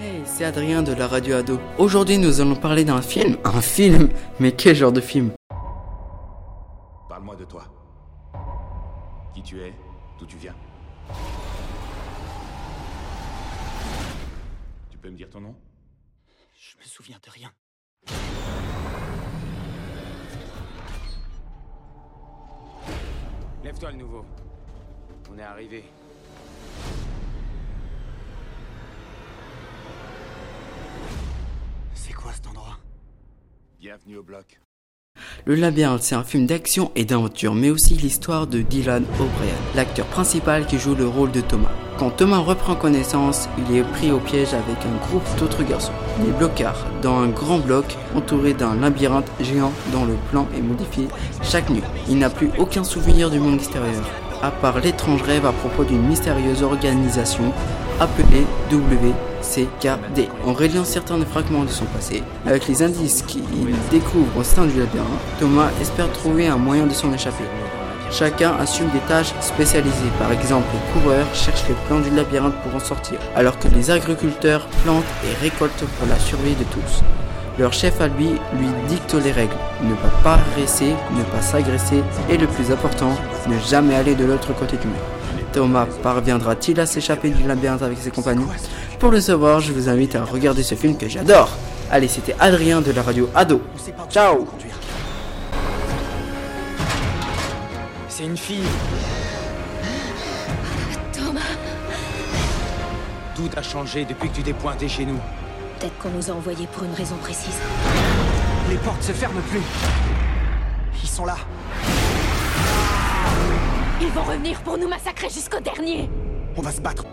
Hey, c'est Adrien de la radio Ado. Aujourd'hui, nous allons parler d'un film. Un film? Mais quel genre de film? Parle-moi de toi. Qui tu es? D'où tu viens? Tu peux me dire ton nom? Je me souviens de rien. Lève-toi le nouveau. On est arrivé. Le Labyrinthe, c'est un film d'action et d'aventure, mais aussi l'histoire de Dylan O'Brien, l'acteur principal qui joue le rôle de Thomas. Quand Thomas reprend connaissance, il est pris au piège avec un groupe d'autres garçons, les blocards, dans un grand bloc entouré d'un labyrinthe géant dont le plan est modifié chaque nuit. Il n'a plus aucun souvenir du monde extérieur, à part l'étrange rêve à propos d'une mystérieuse organisation appelée WCKD. En reliant certains des fragments de son passé, avec les indices qu'il découvre au sein du labyrinthe, Thomas espère trouver un moyen de s'en échapper. Chacun assume des tâches spécialisées. Par exemple, les coureurs cherchent les plans du labyrinthe pour en sortir, alors que les agriculteurs plantent et récoltent pour la survie de tous. Leur chef à lui lui dicte les règles. Ne pas paresser, ne pas s'agresser et le plus important, ne jamais aller de l'autre côté du mur. Thomas parviendra-t-il à s'échapper du labyrinthe avec ses compagnons Pour le savoir, je vous invite à regarder ce film que j'adore. Allez, c'était Adrien de la radio Ado. Ciao C'est une fille. Thomas, Tout a changé depuis que tu t'es pointé chez nous. peut-être qu'on nous a envoyés pour une raison précise. Les portes se ferment plus. Ils sont là. Ils vont revenir pour nous massacrer jusqu'au dernier On va se battre.